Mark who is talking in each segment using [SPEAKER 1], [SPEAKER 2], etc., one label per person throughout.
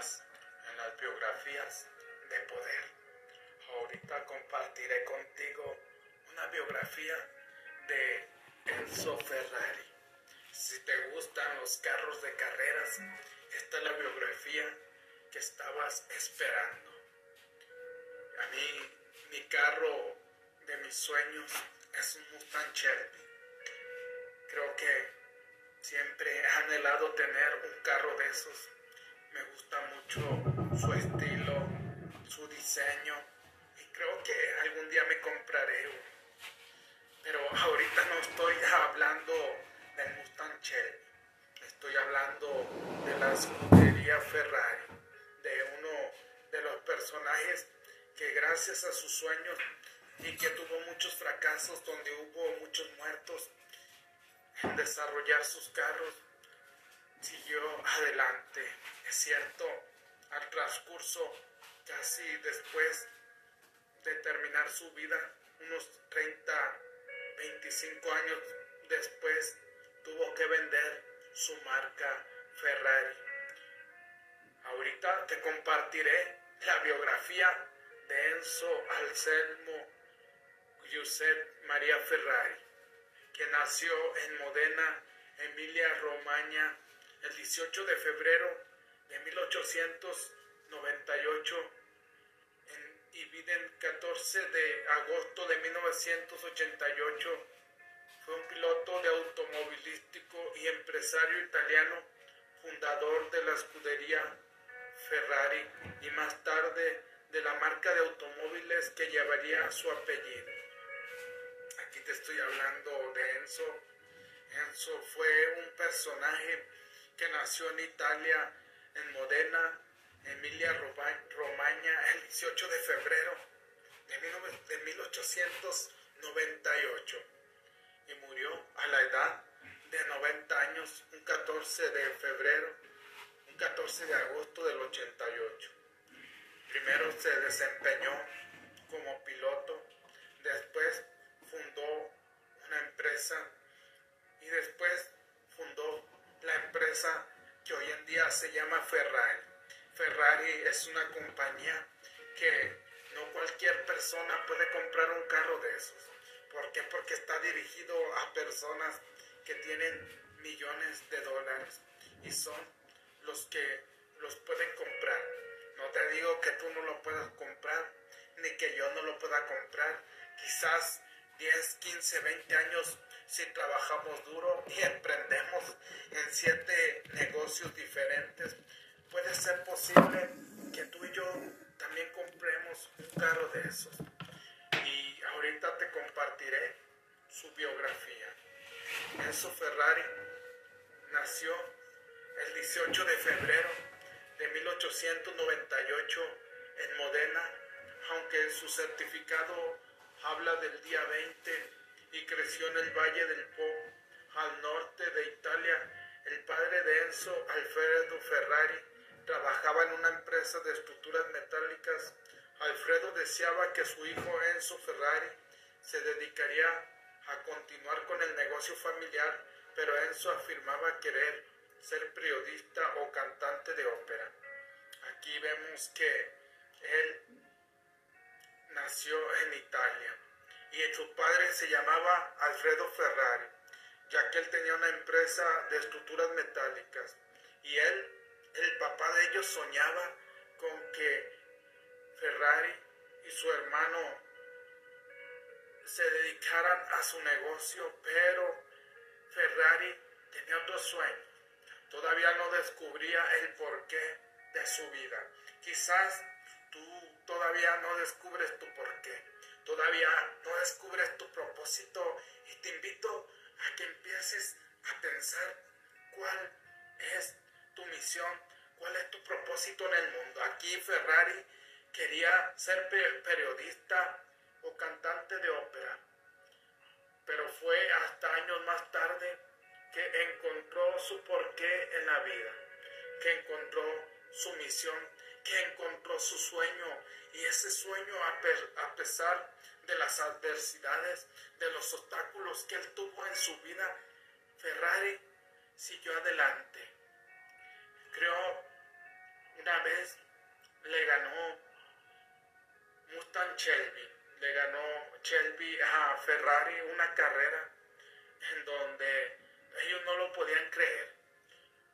[SPEAKER 1] en las biografías de poder. Ahorita compartiré contigo una biografía de Enzo Ferrari. Si te gustan los carros de carreras, esta es la biografía que estabas esperando. A mí, mi carro de mis sueños es un Mustang Shelby. Creo que siempre he anhelado tener un carro de esos. Me gusta mucho su estilo, su diseño y creo que algún día me compraré uno. Pero ahorita no estoy hablando del Mustang Shelby. Estoy hablando de la escudería Ferrari, de uno de los personajes que gracias a sus sueños y que tuvo muchos fracasos donde hubo muchos muertos en desarrollar sus carros, siguió adelante. Es cierto, al transcurso casi después de terminar su vida, unos 30, 25 años después, tuvo que vender su marca Ferrari. Ahorita te compartiré la biografía de Enzo Anselmo Giuseppe María Ferrari, que nació en Modena, Emilia Romagna, el 18 de febrero de 1898 y vive el 14 de agosto de 1988. Fue un piloto de automovilístico y empresario italiano, fundador de la escudería Ferrari y más tarde de la marca de automóviles que llevaría su apellido. Aquí te estoy hablando de Enzo. Enzo fue un personaje que nació en Italia, en Modena, Emilia Romagna, el 18 de febrero de 1898 y murió a la edad de 90 años, un 14 de febrero, un 14 de agosto del 88. Primero se desempeñó como piloto, después fundó una empresa y después fundó la empresa que hoy en día se llama Ferrari. Ferrari es una compañía que no cualquier persona puede comprar un carro de esos. ¿Por qué? Porque está dirigido a personas que tienen millones de dólares y son los que los pueden comprar. No te digo que tú no lo puedas comprar, ni que yo no lo pueda comprar. Quizás 10, 15, 20 años si trabajamos duro y emprendemos en siete negocios diferentes, puede ser posible que tú y yo también compremos un carro de esos. Y ahorita te compartiré su biografía. Enzo Ferrari nació el 18 de febrero de 1898 en Modena, aunque su certificado habla del día 20 y creció en el Valle del Po, al norte de Italia. El padre de Enzo, Alfredo Ferrari, trabajaba en una empresa de estructuras metálicas. Alfredo deseaba que su hijo Enzo Ferrari se dedicaría a continuar con el negocio familiar, pero Enzo afirmaba querer ser periodista o cantante de ópera. Aquí vemos que él nació en Italia y su padre se llamaba Alfredo Ferrari, ya que él tenía una empresa de estructuras metálicas y él, el papá de ellos, soñaba con que Ferrari y su hermano se dedicaran a su negocio, pero Ferrari tenía otro sueño. Todavía no descubría el porqué de su vida. Quizás tú todavía no descubres tu porqué todavía no descubres tu propósito y te invito a que empieces a pensar cuál es tu misión, cuál es tu propósito en el mundo. Aquí Ferrari quería ser periodista o cantante de ópera, pero fue hasta años más tarde que encontró su porqué en la vida, que encontró su misión, que encontró su sueño y ese sueño a, pesar de las adversidades, de los obstáculos que él tuvo en su vida, Ferrari siguió adelante. Creó una vez le ganó Mustang Shelby, le ganó Shelby a Ferrari una carrera en donde ellos no lo podían creer,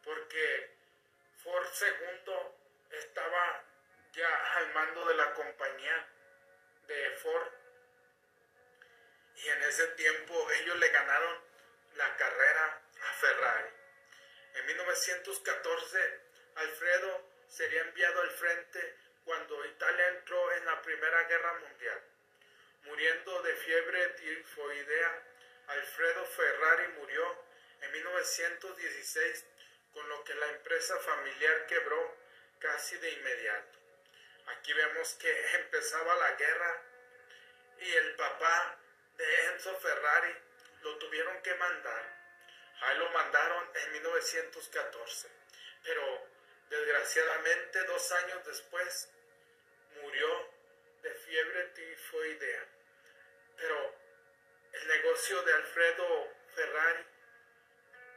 [SPEAKER 1] porque Ford segundo estaba ya al mando de la compañía de Ford y en ese tiempo ellos le ganaron la carrera a Ferrari. En 1914 Alfredo sería enviado al frente cuando Italia entró en la Primera Guerra Mundial. Muriendo de fiebre tifoidea, Alfredo Ferrari murió en 1916, con lo que la empresa familiar quebró casi de inmediato. Aquí vemos que empezaba la guerra y el papá de Enzo Ferrari lo tuvieron que mandar. Ahí lo mandaron en 1914. Pero desgraciadamente dos años después murió de fiebre tifoidea. Pero el negocio de Alfredo Ferrari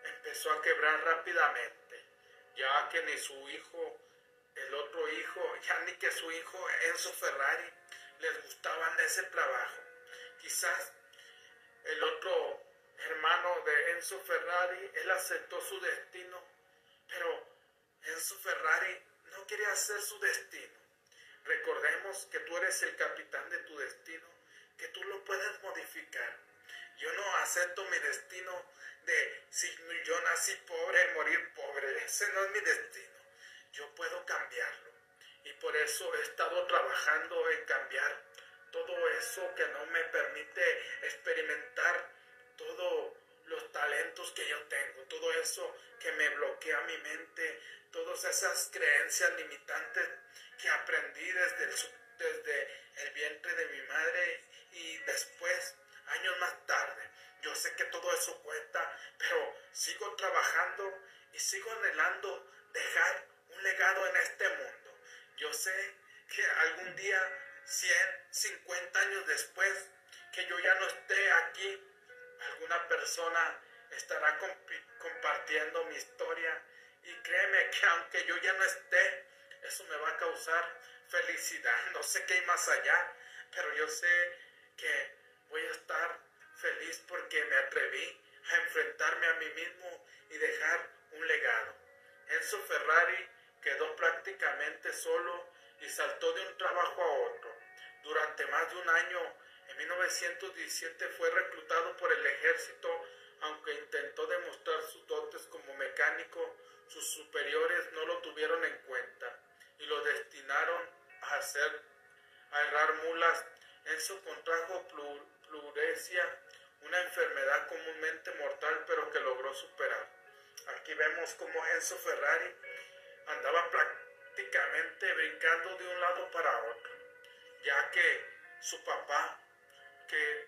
[SPEAKER 1] empezó a quebrar rápidamente, ya que ni su hijo, el otro hijo, ya ni que su hijo Enzo Ferrari les gustaban ese trabajo. Quizás el otro hermano de Enzo Ferrari, él aceptó su destino, pero Enzo Ferrari no quería hacer su destino. Recordemos que tú eres el capitán de tu destino, que tú lo puedes modificar. Yo no acepto mi destino de si yo nací pobre, morir pobre. Ese no es mi destino. Yo puedo cambiarlo. Y por eso he estado trabajando en cambiar todo eso que no me permite experimentar todos los talentos que yo tengo, todo eso que me bloquea mi mente, todas esas creencias limitantes que aprendí desde el, desde el vientre de mi madre y después, años más tarde. Yo sé que todo eso cuesta, pero sigo trabajando y sigo anhelando dejar un legado en este mundo. Yo sé que algún día 100, 50 años después, que yo ya no esté aquí, alguna persona estará compartiendo mi historia y créeme que aunque yo ya no esté, eso me va a causar felicidad. No sé qué hay más allá, pero yo sé que voy a estar feliz porque me atreví a enfrentarme a mí mismo y dejar un legado. Enzo Ferrari quedó prácticamente solo y saltó de un trabajo a otro. Durante más de un año, en 1917 fue reclutado por el ejército, aunque intentó demostrar sus dotes como mecánico, sus superiores no lo tuvieron en cuenta y lo destinaron a hacer a errar mulas. Enzo contrajo pluresia, una enfermedad comúnmente mortal pero que logró superar. Aquí vemos como Enzo Ferrari andaba prácticamente brincando de un lado para otro ya que su papá, que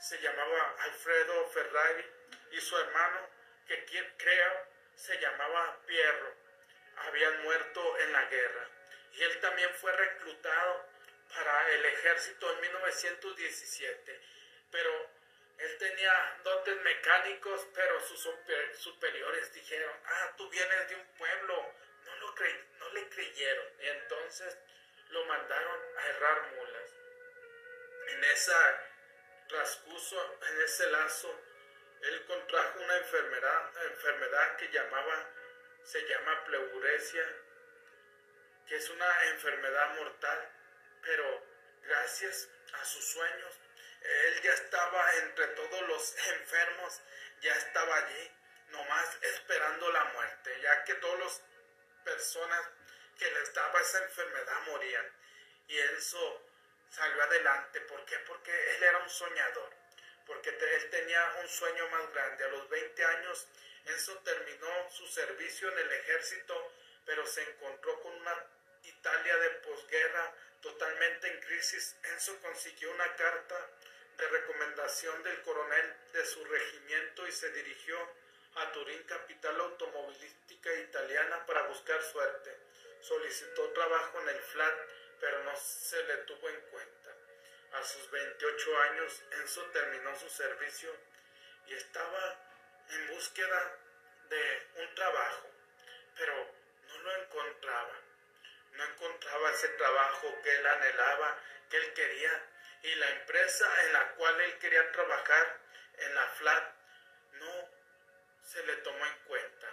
[SPEAKER 1] se llamaba Alfredo Ferrari, y su hermano, que crea se llamaba Pierro, habían muerto en la guerra. Y él también fue reclutado para el ejército en 1917, pero él tenía dotes mecánicos, pero sus superiores dijeron, ah, tú vienes de un pueblo, no, le creyeron. Y entonces lo mandaron a errar mulas. En esa transcurso, en ese lazo, él contrajo una enfermedad, enfermedad que llamaba, se llama pleuresia, que es una enfermedad mortal, pero gracias a sus sueños, él ya estaba entre todos los enfermos, ya estaba allí, nomás esperando la muerte, ya que todas las personas que les daba esa enfermedad morían. Y Enzo salió adelante. ¿Por qué? Porque él era un soñador. Porque él tenía un sueño más grande. A los 20 años, Enzo terminó su servicio en el ejército, pero se encontró con una Italia de posguerra totalmente en crisis. Enzo consiguió una carta de recomendación del coronel de su regimiento y se dirigió a Turín, capital automovilística italiana, para buscar suerte solicitó trabajo en el FLAT, pero no se le tuvo en cuenta. A sus 28 años, Enzo terminó su servicio y estaba en búsqueda de un trabajo, pero no lo encontraba. no encontraba ese trabajo que él anhelaba, que él quería. Y la empresa en la cual él quería trabajar, en la FLAT, se le tomó en cuenta.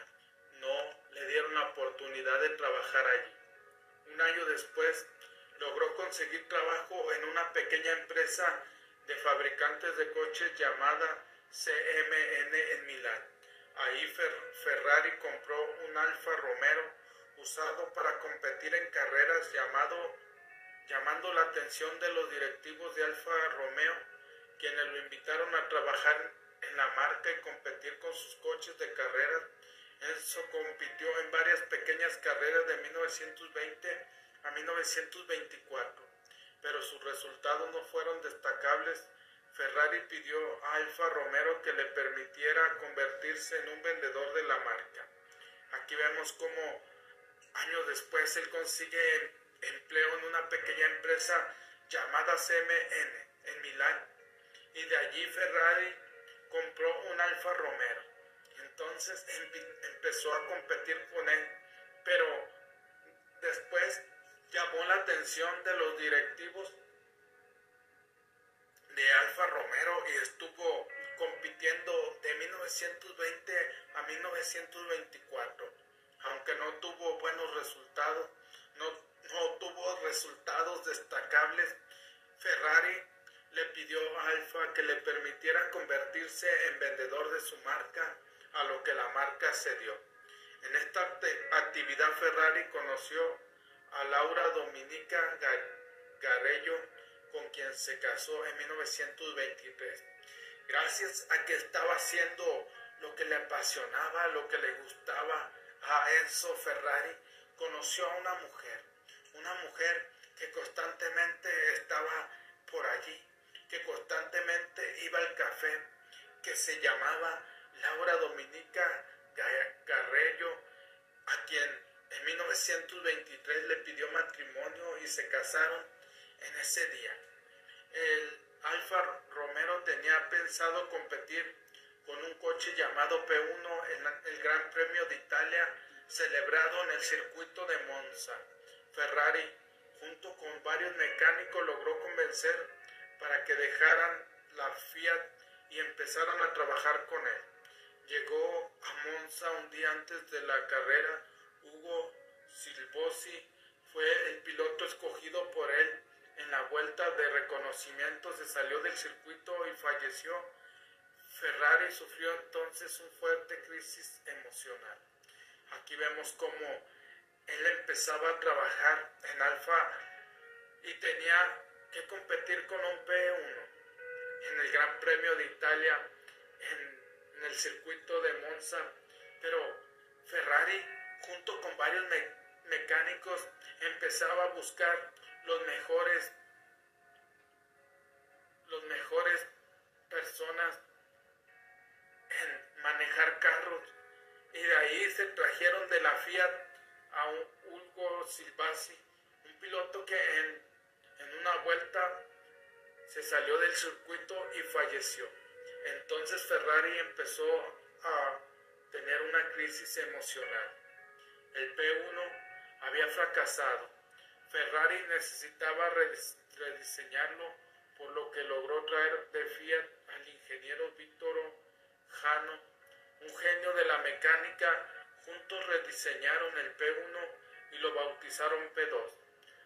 [SPEAKER 1] No le dieron la oportunidad de trabajar allí. Un año después logró conseguir trabajo en una pequeña empresa de fabricantes de coches llamada CMN en Milán. Ahí Ferrari compró un Alfa Romero usado para competir en carreras llamado, llamando la atención de los directivos de Alfa Romeo, quienes lo invitaron a trabajar en la marca y competir con sus coches de carreras. Enzo compitió en varias pequeñas carreras de 1920 a 1924, pero sus resultados no fueron destacables. Ferrari pidió a Alfa Romero que le permitiera convertirse en un vendedor de la marca. Aquí vemos cómo años después él consigue empleo en una pequeña empresa llamada CMN en Milán y de allí Ferrari compró un Alfa Romero. Entonces empezó a competir con él, pero después llamó la atención de los directivos de Alfa Romero y estuvo compitiendo de 1920 a 1924. Aunque no tuvo buenos resultados, no, no tuvo resultados destacables, Ferrari le pidió a Alfa que le permitiera convertirse en vendedor de su marca, a lo que la marca cedió. En esta actividad Ferrari conoció a Laura Dominica Garello, con quien se casó en 1923. Gracias a que estaba haciendo lo que le apasionaba, lo que le gustaba a Enzo Ferrari, conoció a una mujer, una mujer que constantemente estaba por allí, que constantemente iba al café, que se llamaba Laura Dominica Garello, a quien en 1923 le pidió matrimonio y se casaron en ese día. El Alfa Romero tenía pensado competir con un coche llamado P1 en el Gran Premio de Italia celebrado en el circuito de Monza. Ferrari, junto con varios mecánicos, logró convencer para que dejaran la Fiat y empezaran a trabajar con él. Llegó a Monza un día antes de la carrera Hugo Silbosi fue el piloto escogido por él. En la vuelta de reconocimiento se salió del circuito y falleció. Ferrari sufrió entonces una fuerte crisis emocional. Aquí vemos cómo él empezaba a trabajar en Alfa y tenía que competir con un P1 en el Gran Premio de Italia en, el circuito de Monza. Pero Ferrari junto con varios mecánicos, empezaba a buscar los mejores, los mejores personas en manejar carros. Y de ahí se trajeron de la Fiat a un Hugo Silvasi, un piloto que en, en una vuelta se salió del circuito y falleció. Entonces Ferrari empezó a tener una crisis emocional. El P1 había fracasado. Ferrari necesitaba rediseñarlo, por lo que logró traer de Fiat al ingeniero Víctor Jano, un genio de la mecánica. Juntos rediseñaron el P1 y lo bautizaron P2.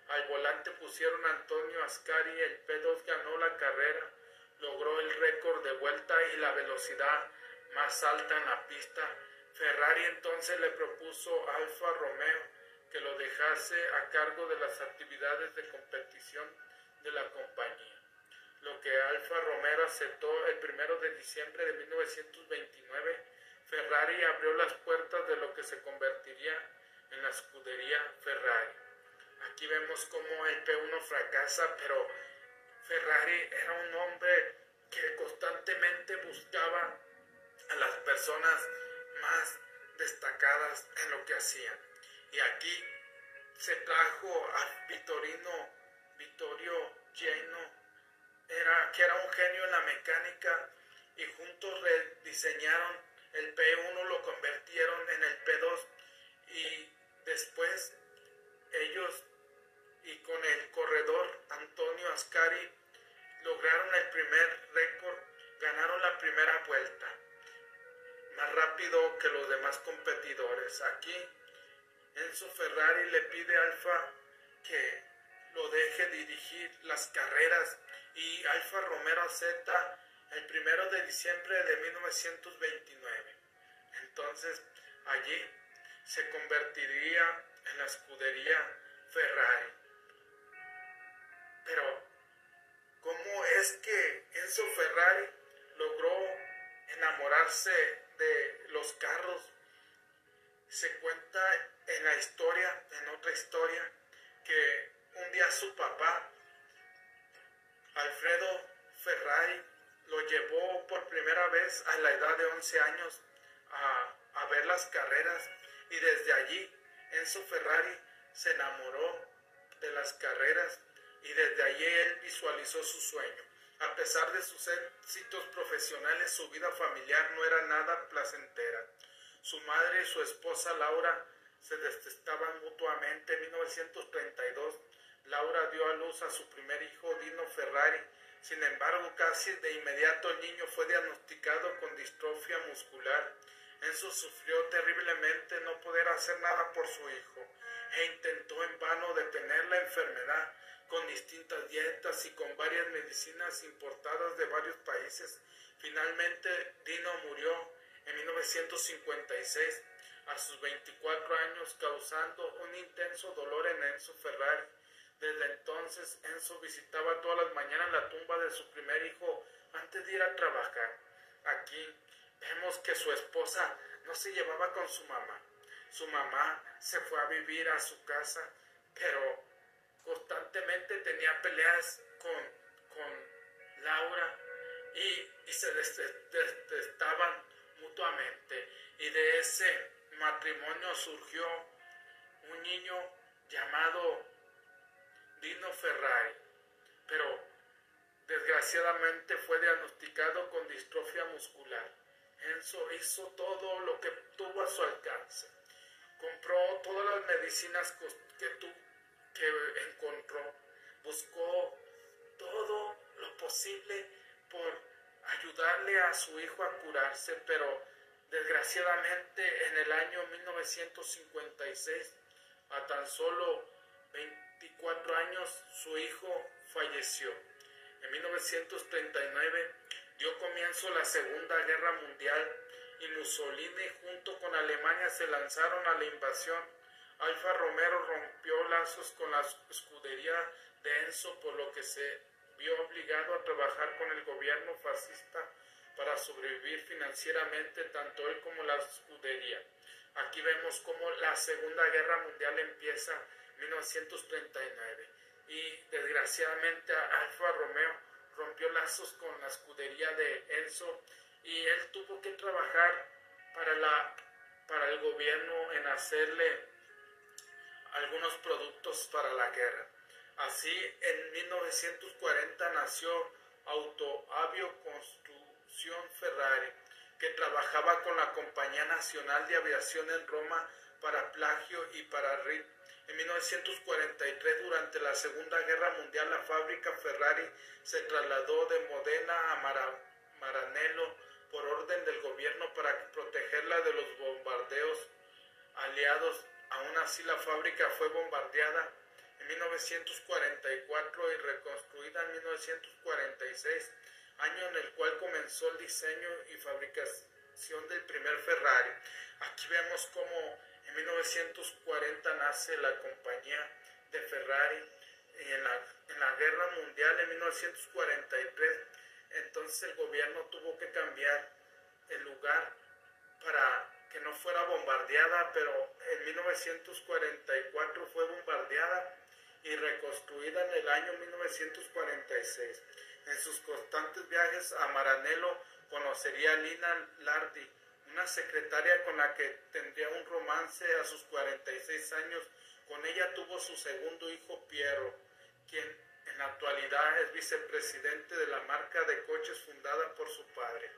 [SPEAKER 1] Al volante pusieron Antonio Ascari, el P2 ganó la carrera, logró el récord de vuelta y la velocidad más alta en la pista Ferrari entonces le propuso a Alfa Romeo que lo dejase a cargo de las actividades de competición de la compañía, lo que Alfa Romeo aceptó el 1 de diciembre de 1929. Ferrari abrió las puertas de lo que se convertiría en la escudería Ferrari. Aquí vemos cómo el P1 fracasa, pero Ferrari era un hombre que constantemente buscaba a las personas más destacadas en lo que hacían. Y aquí se trajo a Vittorino, Vittorio Lleno, era, que era un genio en la mecánica, y juntos rediseñaron el P1, lo convirtieron en el P2, y después ellos y con el corredor Antonio Ascari lograron el primer récord, ganaron la primera vuelta, más rápido que los demás competidores. Aquí Enzo Ferrari le pide a Alfa que lo deje dirigir las carreras y Alfa Romero Z el primero de diciembre de 1929. Entonces allí se convertiría en la escudería Ferrari. Pero, ¿cómo es que Enzo Ferrari logró enamorarse de los carros? Se cuenta en la historia, en otra historia, que un día su papá, Alfredo Ferrari, lo llevó por primera vez a la edad de 11 años a, a ver las carreras y desde allí Enzo Ferrari se enamoró de las carreras y desde allí él visualizó su sueño. A pesar de sus éxitos profesionales, su vida familiar no era nada placentera. Su madre y su esposa Laura se detestaban mutuamente. En 1932, Laura dio a luz a su primer hijo, Dino Ferrari. Sin embargo, casi de inmediato el niño fue diagnosticado con distrofia muscular. Enzo sufrió terriblemente no poder hacer nada por su hijo e intentó en vano detener la enfermedad con distintas dietas y con varias medicinas importadas de varios países. Finalmente, Dino murió en 1956 a sus 24 años causando un intenso dolor en Enzo Ferrari. Desde entonces Enzo visitaba todas las mañanas la tumba de su primer hijo antes de ir a trabajar. Aquí vemos que su esposa no se llevaba con su mamá. Su mamá se fue a vivir a su casa, pero constantemente tenía peleas con, Laura y, se detestaban mutuamente. Y de ese matrimonio surgió un niño llamado Dino Ferrari, pero desgraciadamente fue diagnosticado con distrofia muscular. Enzo hizo todo lo que tuvo a su alcance. Compró todas las medicinas que, que encontró. Buscó todo lo posible por ayudarle a su hijo a curarse, pero Desgraciadamente, en el año 1956, a tan solo 24 años, su hijo falleció. En 1939 dio comienzo la Segunda Guerra Mundial y Mussolini junto con Alemania se lanzaron a la invasión. Alfa Romero rompió lazos con la escudería de Enzo, por lo que se vio obligado a trabajar con el gobierno fascista para sobrevivir financieramente tanto él como la escudería. Aquí vemos cómo la Segunda Guerra Mundial empieza en 1939 y desgraciadamente Alfa Romeo rompió lazos con la escudería de Enzo y él tuvo que trabajar para, la, para el gobierno en hacerle algunos productos para la guerra. Así, en 1940 nació Autoavio Constru Ferrari, que trabajaba con la Compañía Nacional de Aviación en Roma para plagio y para. En 1943, durante la Segunda Guerra Mundial, la fábrica Ferrari se trasladó de Modena a Maranello por orden del gobierno para protegerla de los bombardeos aliados. Aún así, la fábrica fue bombardeada en 1944 y reconstruida en 1946 año en el cual comenzó el diseño y fabricación del primer Ferrari. Aquí vemos cómo en 1940 nace la compañía de Ferrari y en la, en la guerra mundial en 1943 entonces el gobierno tuvo que cambiar el lugar para que no fuera bombardeada, pero en 1944 fue bombardeada y reconstruida en el año 1946. En sus constantes viajes a Maranello conocería a Lina Lardi, una secretaria con la que tendría un romance a sus 46 años. Con ella tuvo su segundo hijo Piero, quien en la actualidad es vicepresidente de la marca de coches fundada por su padre.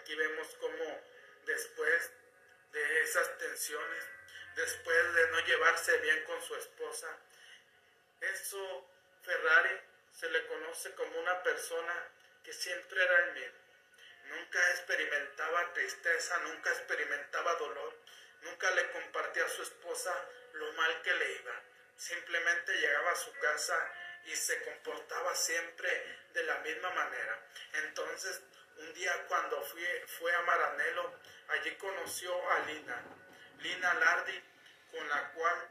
[SPEAKER 1] Aquí vemos cómo después de esas tensiones, después de no llevarse bien con su esposa, eso Ferrari se le conoce como una persona que siempre era el mismo. Nunca experimentaba tristeza, nunca experimentaba dolor, nunca le compartía a su esposa lo mal que le iba. Simplemente llegaba a su casa y se comportaba siempre de la misma manera. Entonces, un día cuando fui, fue a Maranelo, allí conoció a Lina, Lina Lardi, con la cual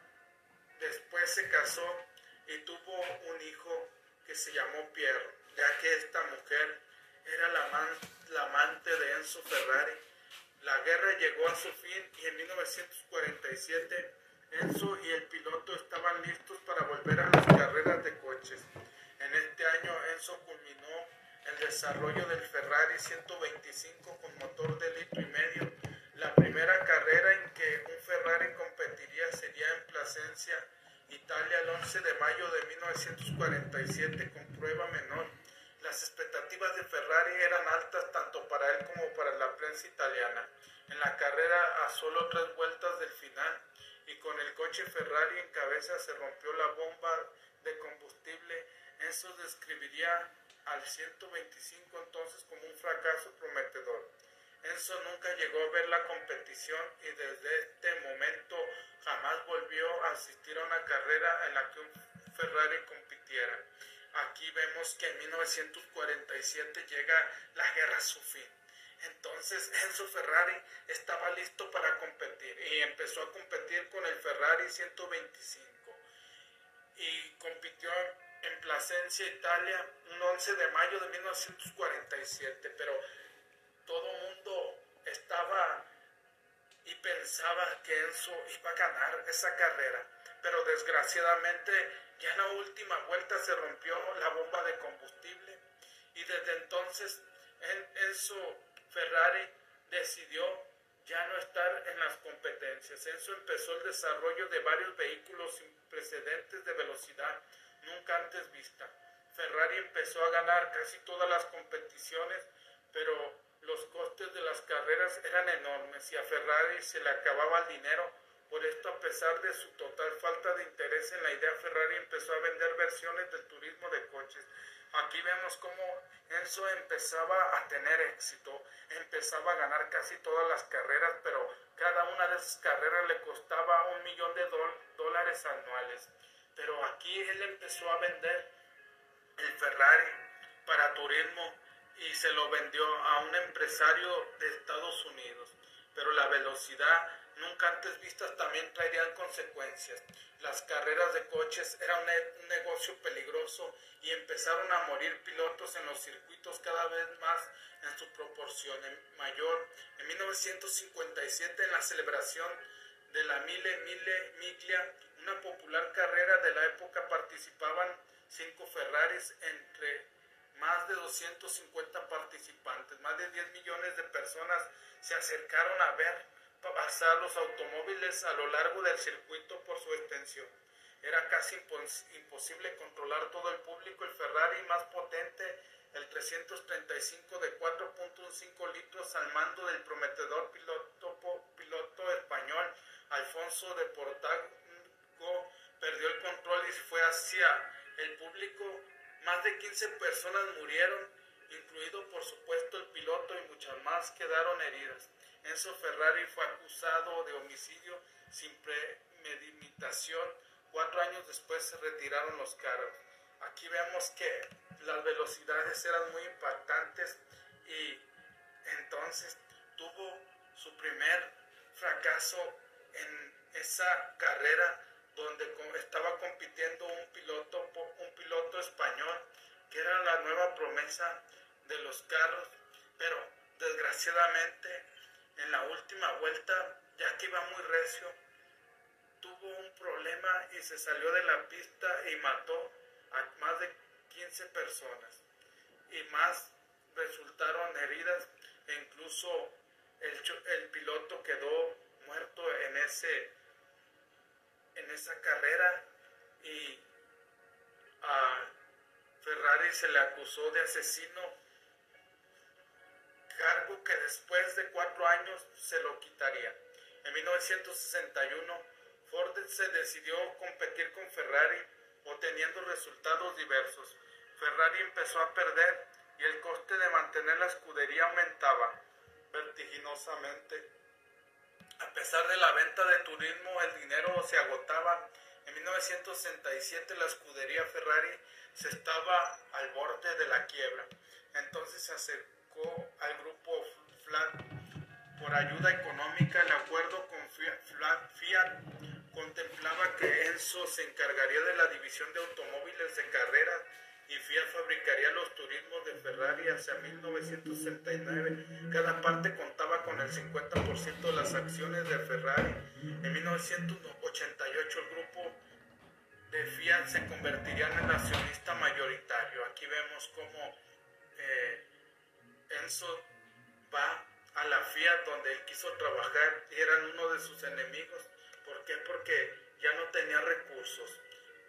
[SPEAKER 1] después se casó y tuvo un hijo que se llamó Pierro, ya que esta mujer era la, la amante de Enzo Ferrari. La guerra llegó a su fin y en 1947 Enzo y el piloto estaban listos para volver a las carreras de coches. En este año Enzo culminó el desarrollo del Ferrari 125 con motor de litro y medio. La primera carrera en que un Ferrari competiría sería en Plasencia, Italia, el 11 de mayo de 1947 con prueba menor. Las expectativas de Ferrari eran altas tanto para él como para la prensa italiana. En la carrera a solo tres vueltas del final y con el coche Ferrari en cabeza se rompió la bomba de combustible. Eso describiría al 125 entonces como un fracaso prometedor. Enzo nunca llegó a ver la competición y desde este momento jamás volvió a asistir a una carrera en la que un Ferrari compitiera. Aquí vemos que en 1947 llega la guerra a su fin. Entonces Enzo Ferrari estaba listo para competir y empezó a competir con el Ferrari 125 y compitió en Plasencia, Italia, un 11 de mayo de 1947, pero todo mundo estaba y pensaba que Enzo iba a ganar esa carrera, pero desgraciadamente ya en la última vuelta se rompió la bomba de combustible y desde entonces Enzo Ferrari decidió ya no estar en las competencias. Enzo empezó el desarrollo de varios vehículos sin precedentes de velocidad nunca antes vista. Ferrari empezó a ganar casi todas las competiciones, pero los costes de las carreras eran enormes y a Ferrari se le acababa el dinero. Por esto, a pesar de su total falta de interés en la idea, Ferrari empezó a vender versiones del turismo de coches. Aquí vemos cómo Enzo empezaba a tener éxito, empezaba a ganar casi todas las carreras, pero cada una de esas carreras le costaba un millón de dólares anuales. Pero aquí él empezó a vender el Ferrari para turismo y se lo vendió a un empresario de Estados Unidos. Pero la velocidad nunca antes vistas también traerían consecuencias. Las carreras de coches eran un, negocio peligroso y empezaron a morir pilotos en los circuitos cada vez más en su proporción mayor. En 1957, en la celebración de la Mille Mille Miglia, una popular carrera de la época, participaban cinco Ferraris entre más de 250 participantes. Más de 10 millones de personas se acercaron a ver pasar los automóviles a lo largo del circuito por su extensión. Era casi imposible controlar todo el público. El Ferrari más potente, el 335 de 4.5 litros al mando del prometedor piloto, piloto español Alfonso de Portago, perdió el control y fue hacia el público. Más de 15 personas murieron, incluido por supuesto el piloto y muchas más quedaron heridas. Enzo Ferrari fue acusado de homicidio sin premeditación. Cuatro años después se retiraron los cargos. Aquí vemos que las velocidades eran muy impactantes y entonces tuvo su primer fracaso en esa carrera donde estaba compitiendo un piloto, un piloto español que era la nueva promesa de los carros, pero desgraciadamente en la última vuelta, ya que iba muy recio, tuvo un problema y se salió de la pista y mató a más de 15 personas. Y más resultaron heridas. E incluso el, el piloto quedó muerto en ese en esa carrera. Y a Ferrari se le acusó de asesino cargo que después de cuatro años se lo quitaría. En 1961, Ford se decidió competir con Ferrari, obteniendo resultados diversos. Ferrari empezó a perder y el coste de mantener la escudería aumentaba vertiginosamente. A pesar de la venta de turismo, el dinero se agotaba. En 1967 la escudería Ferrari se estaba al borde de la quiebra. Entonces se al grupo Fiat por ayuda económica. El acuerdo con Fiat contemplaba que Enzo se encargaría de la división de automóviles de carrera y Fiat fabricaría los turismos de Ferrari hacia 1969. Cada parte contaba con el 50% de las acciones de Ferrari. En 1988 el grupo de Fiat se convertiría en el accionista mayoritario. Aquí vemos cómo eh, Enzo va a la Fiat donde él quiso trabajar y eran uno de sus enemigos. ¿Por qué? Porque ya no tenía recursos.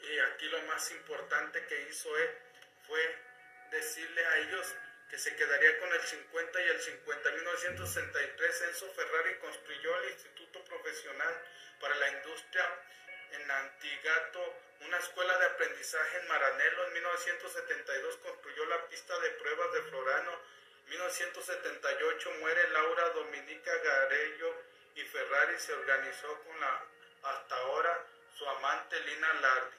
[SPEAKER 1] Y aquí lo más importante que hizo él fue decirle a ellos que se quedaría con el 50 y el 50. En 1963 Enzo Ferrari construyó el Instituto Profesional para la Industria en Antigato, una escuela de aprendizaje en Maranello. En 1972 construyó la pista de pruebas de Florano. En 1978 muere Laura Dominica Garello y Ferrari se organizó con la hasta ahora su amante Lina Lardi.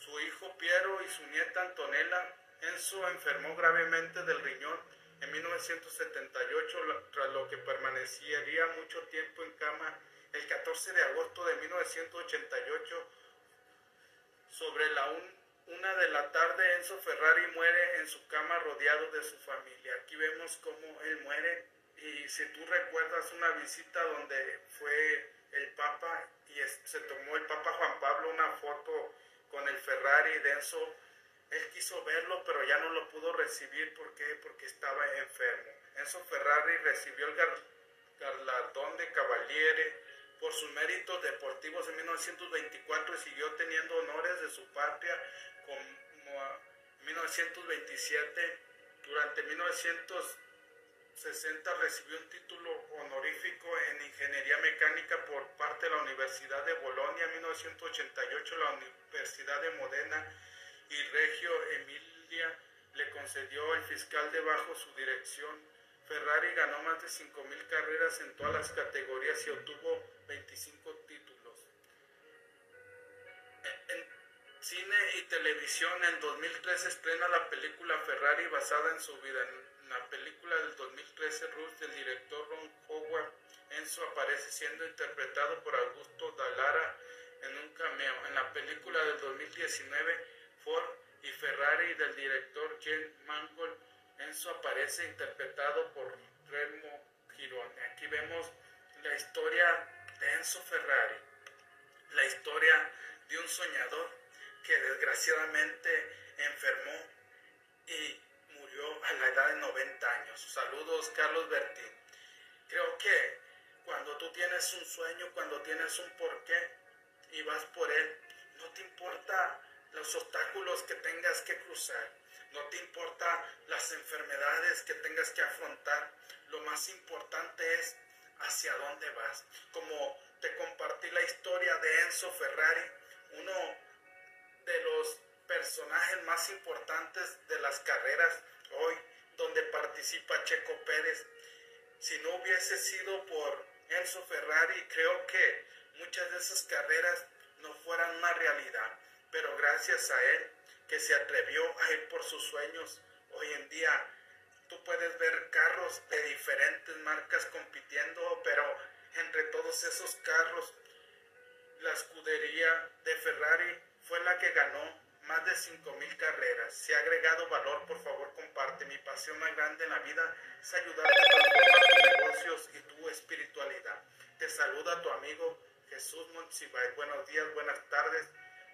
[SPEAKER 1] Su hijo Piero y su nieta Antonella, Enzo enfermó gravemente del riñón en 1978, tras lo que permanecería mucho tiempo en cama. El 14 de agosto de 1988, sobre la una de la tarde, Enzo Ferrari muere en su cama rodeado de su familia. Aquí vemos cómo él muere y si tú recuerdas una visita donde fue el Papa y se tomó el Papa Juan Pablo una foto con el Ferrari Denso. Él quiso verlo, pero ya no lo pudo recibir. ¿Por qué? Porque estaba enfermo. Enzo Ferrari recibió el galardón de Cavaliere por sus méritos deportivos en 1924 y siguió teniendo honores de su patria como 1927. Durante 1960 recibió un título honorífico en ingeniería mecánica por parte de la Universidad de Bolonia, 1988 la Universidad de Modena y Reggio Emilia le concedió el fiscal de bajo su dirección. Ferrari ganó más de 5.000 carreras en todas las categorías y obtuvo 25 cine y televisión, en 2013 estrena la película Ferrari basada en su vida. En la película del 2013, Ruth, del director Ron Howard, Enzo aparece siendo interpretado por Augusto Dallara en un cameo. En la película del 2019, Ford y Ferrari del director Jen Mangold, Enzo aparece interpretado por Remo Girone. Aquí vemos la historia de Enzo Ferrari, la historia de un soñador que desgraciadamente enfermó y murió a la edad de 90 años. Saludos, Carlos Bertín. Creo que cuando tú tienes un sueño, cuando tienes un porqué y vas por él, no te importa los obstáculos que tengas que cruzar, no te importa las enfermedades que tengas que afrontar, lo más importante es hacia dónde vas. Como te compartí la historia de Enzo Ferrari, uno de los personajes más importantes de las carreras hoy, donde participa Checo Pérez. Si no hubiese sido por Enzo Ferrari, creo que muchas de esas carreras no fueran una realidad, pero gracias a él que se atrevió a ir por sus sueños, hoy en día tú puedes ver carros de diferentes marcas compitiendo, pero entre todos esos carros, la escudería de Ferrari fue la que ganó más de 5.000 carreras. Si ha agregado valor, por favor comparte. Mi pasión más grande en la vida es ayudarte a transformar tus negocios y tu espiritualidad. Te saluda tu amigo Jesús Monsiváis. Buenos días, buenas tardes,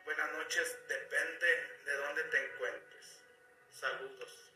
[SPEAKER 1] buenas noches, depende de dónde te encuentres. Saludos.